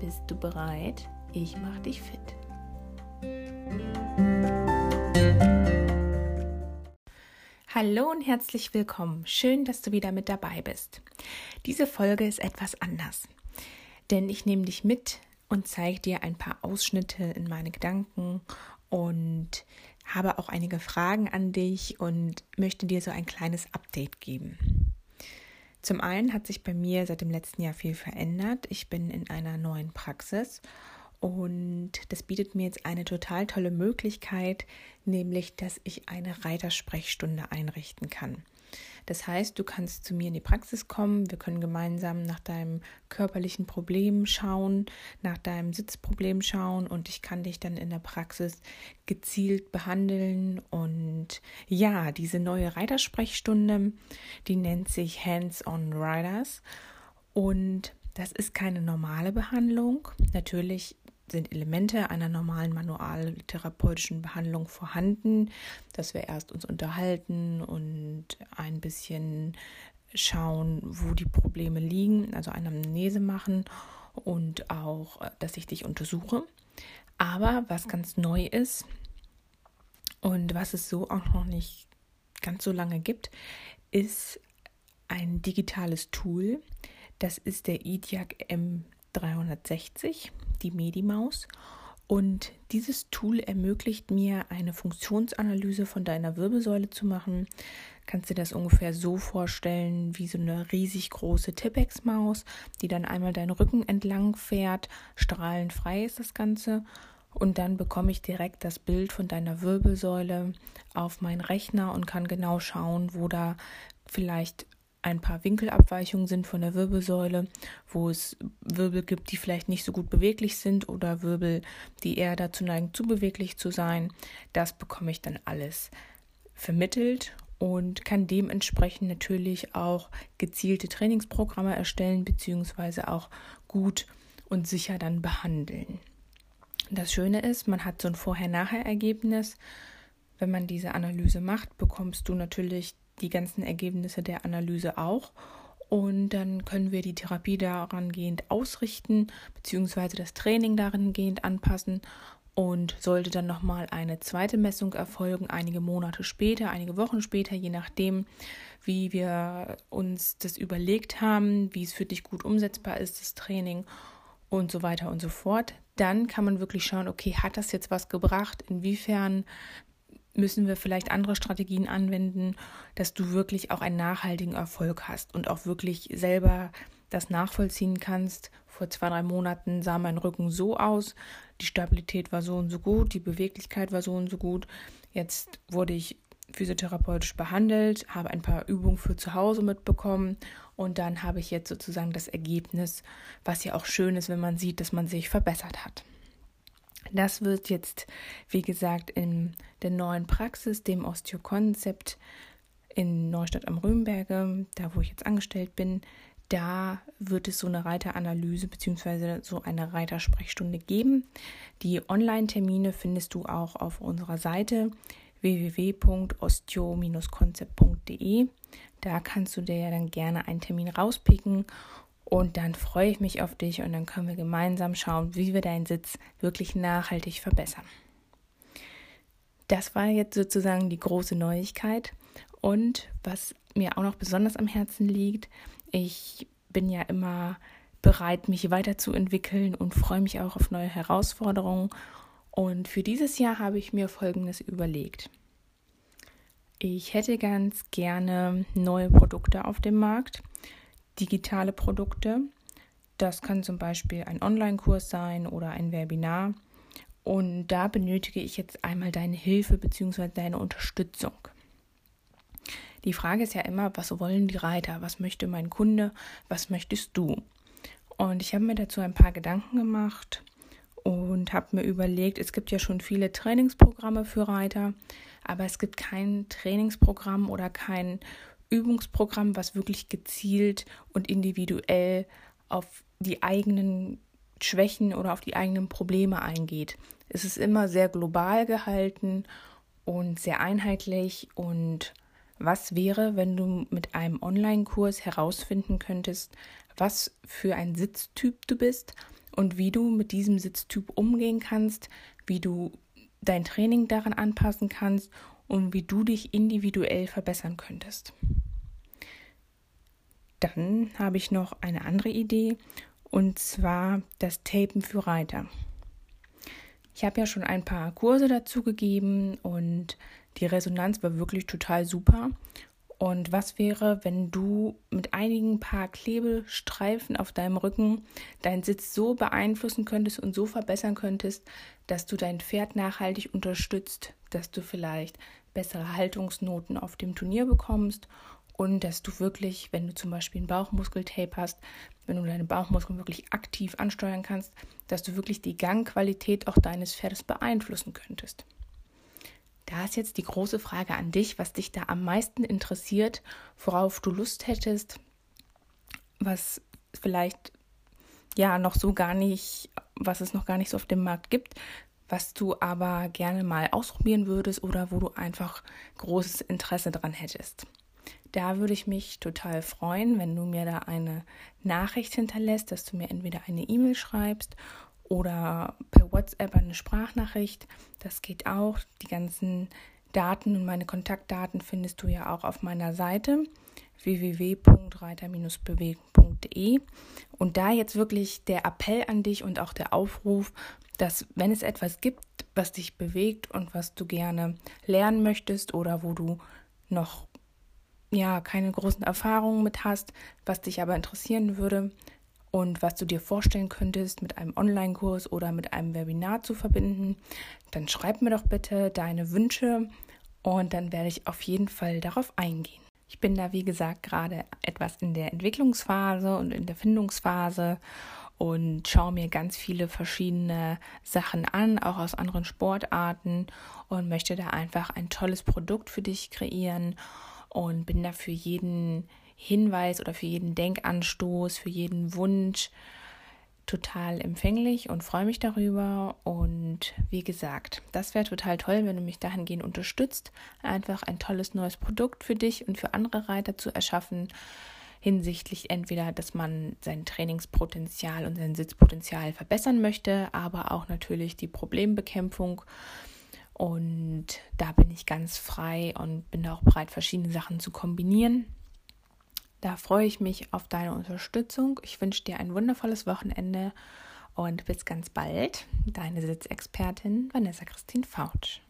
Bist du bereit? Ich mach dich fit. Hallo und herzlich willkommen. Schön, dass du wieder mit dabei bist. Diese Folge ist etwas anders, denn ich nehme dich mit und zeige dir ein paar Ausschnitte in meine Gedanken und habe auch einige Fragen an dich und möchte dir so ein kleines Update geben. Zum einen hat sich bei mir seit dem letzten Jahr viel verändert. Ich bin in einer neuen Praxis und das bietet mir jetzt eine total tolle Möglichkeit, nämlich dass ich eine Reitersprechstunde einrichten kann. Das heißt, du kannst zu mir in die Praxis kommen, wir können gemeinsam nach deinem körperlichen Problem schauen, nach deinem Sitzproblem schauen und ich kann dich dann in der Praxis gezielt behandeln. Und ja, diese neue Reitersprechstunde, die nennt sich Hands-on Riders und das ist keine normale Behandlung. Natürlich sind Elemente einer normalen manualtherapeutischen Behandlung vorhanden, dass wir erst uns unterhalten und ein bisschen schauen, wo die Probleme liegen, also eine Amnese machen und auch, dass ich dich untersuche. Aber was ganz neu ist und was es so auch noch nicht ganz so lange gibt, ist ein digitales Tool. Das ist der EDIAC M360 die Medimaus. Und dieses Tool ermöglicht mir eine Funktionsanalyse von deiner Wirbelsäule zu machen. Kannst du dir das ungefähr so vorstellen wie so eine riesig große Tippex-Maus, die dann einmal deinen Rücken entlang fährt. Strahlenfrei ist das Ganze. Und dann bekomme ich direkt das Bild von deiner Wirbelsäule auf meinen Rechner und kann genau schauen, wo da vielleicht ein paar Winkelabweichungen sind von der Wirbelsäule, wo es Wirbel gibt, die vielleicht nicht so gut beweglich sind oder Wirbel, die eher dazu neigen, zu beweglich zu sein. Das bekomme ich dann alles vermittelt und kann dementsprechend natürlich auch gezielte Trainingsprogramme erstellen beziehungsweise auch gut und sicher dann behandeln. Das Schöne ist, man hat so ein Vorher-Nachher-Ergebnis. Wenn man diese Analyse macht, bekommst du natürlich die ganzen Ergebnisse der Analyse auch. Und dann können wir die Therapie daran gehend ausrichten, beziehungsweise das Training darin gehend anpassen. Und sollte dann nochmal eine zweite Messung erfolgen, einige Monate später, einige Wochen später, je nachdem, wie wir uns das überlegt haben, wie es für dich gut umsetzbar ist, das Training und so weiter und so fort, dann kann man wirklich schauen, okay, hat das jetzt was gebracht? Inwiefern müssen wir vielleicht andere Strategien anwenden, dass du wirklich auch einen nachhaltigen Erfolg hast und auch wirklich selber das nachvollziehen kannst. Vor zwei, drei Monaten sah mein Rücken so aus, die Stabilität war so und so gut, die Beweglichkeit war so und so gut. Jetzt wurde ich physiotherapeutisch behandelt, habe ein paar Übungen für zu Hause mitbekommen und dann habe ich jetzt sozusagen das Ergebnis, was ja auch schön ist, wenn man sieht, dass man sich verbessert hat. Das wird jetzt, wie gesagt, in der neuen Praxis, dem Osteokonzept in Neustadt am Römberge, da wo ich jetzt angestellt bin, da wird es so eine Reiteranalyse bzw. so eine Reitersprechstunde geben. Die Online-Termine findest du auch auf unserer Seite www.osteo-konzept.de. Da kannst du dir ja dann gerne einen Termin rauspicken und dann freue ich mich auf dich und dann können wir gemeinsam schauen, wie wir deinen Sitz wirklich nachhaltig verbessern. Das war jetzt sozusagen die große Neuigkeit. Und was mir auch noch besonders am Herzen liegt, ich bin ja immer bereit, mich weiterzuentwickeln und freue mich auch auf neue Herausforderungen. Und für dieses Jahr habe ich mir Folgendes überlegt. Ich hätte ganz gerne neue Produkte auf dem Markt digitale Produkte. Das kann zum Beispiel ein Online-Kurs sein oder ein Webinar. Und da benötige ich jetzt einmal deine Hilfe bzw. deine Unterstützung. Die Frage ist ja immer, was wollen die Reiter? Was möchte mein Kunde? Was möchtest du? Und ich habe mir dazu ein paar Gedanken gemacht und habe mir überlegt, es gibt ja schon viele Trainingsprogramme für Reiter, aber es gibt kein Trainingsprogramm oder kein Übungsprogramm, was wirklich gezielt und individuell auf die eigenen Schwächen oder auf die eigenen Probleme eingeht. Es ist immer sehr global gehalten und sehr einheitlich. Und was wäre, wenn du mit einem Online-Kurs herausfinden könntest, was für ein Sitztyp du bist und wie du mit diesem Sitztyp umgehen kannst, wie du dein Training daran anpassen kannst und wie du dich individuell verbessern könntest. Dann habe ich noch eine andere Idee und zwar das Tapen für Reiter. Ich habe ja schon ein paar Kurse dazu gegeben und die Resonanz war wirklich total super. Und was wäre, wenn du mit einigen paar Klebestreifen auf deinem Rücken deinen Sitz so beeinflussen könntest und so verbessern könntest, dass du dein Pferd nachhaltig unterstützt, dass du vielleicht bessere Haltungsnoten auf dem Turnier bekommst und dass du wirklich, wenn du zum Beispiel einen Bauchmuskeltape hast, wenn du deine Bauchmuskeln wirklich aktiv ansteuern kannst, dass du wirklich die Gangqualität auch deines Pferdes beeinflussen könntest. Da ist jetzt die große Frage an dich, was dich da am meisten interessiert, worauf du Lust hättest, was vielleicht ja noch so gar nicht, was es noch gar nicht so auf dem Markt gibt, was du aber gerne mal ausprobieren würdest oder wo du einfach großes Interesse dran hättest. Da würde ich mich total freuen, wenn du mir da eine Nachricht hinterlässt, dass du mir entweder eine E-Mail schreibst oder per WhatsApp eine Sprachnachricht. Das geht auch. Die ganzen Daten und meine Kontaktdaten findest du ja auch auf meiner Seite www.reiter-bewegen.de. Und da jetzt wirklich der Appell an dich und auch der Aufruf, dass wenn es etwas gibt, was dich bewegt und was du gerne lernen möchtest oder wo du noch ja keine großen Erfahrungen mit hast, was dich aber interessieren würde und was du dir vorstellen könntest, mit einem Online-Kurs oder mit einem Webinar zu verbinden, dann schreib mir doch bitte deine Wünsche und dann werde ich auf jeden Fall darauf eingehen. Ich bin da, wie gesagt, gerade etwas in der Entwicklungsphase und in der Findungsphase und schaue mir ganz viele verschiedene Sachen an, auch aus anderen Sportarten und möchte da einfach ein tolles Produkt für dich kreieren und bin da für jeden Hinweis oder für jeden Denkanstoß, für jeden Wunsch total empfänglich und freue mich darüber. Und wie gesagt, das wäre total toll, wenn du mich dahingehend unterstützt, einfach ein tolles neues Produkt für dich und für andere Reiter zu erschaffen, hinsichtlich entweder, dass man sein Trainingspotenzial und sein Sitzpotenzial verbessern möchte, aber auch natürlich die Problembekämpfung und da bin ich ganz frei und bin auch bereit, verschiedene Sachen zu kombinieren. Da freue ich mich auf deine Unterstützung. Ich wünsche dir ein wundervolles Wochenende und bis ganz bald. Deine Sitzexpertin Vanessa Christine Fautsch.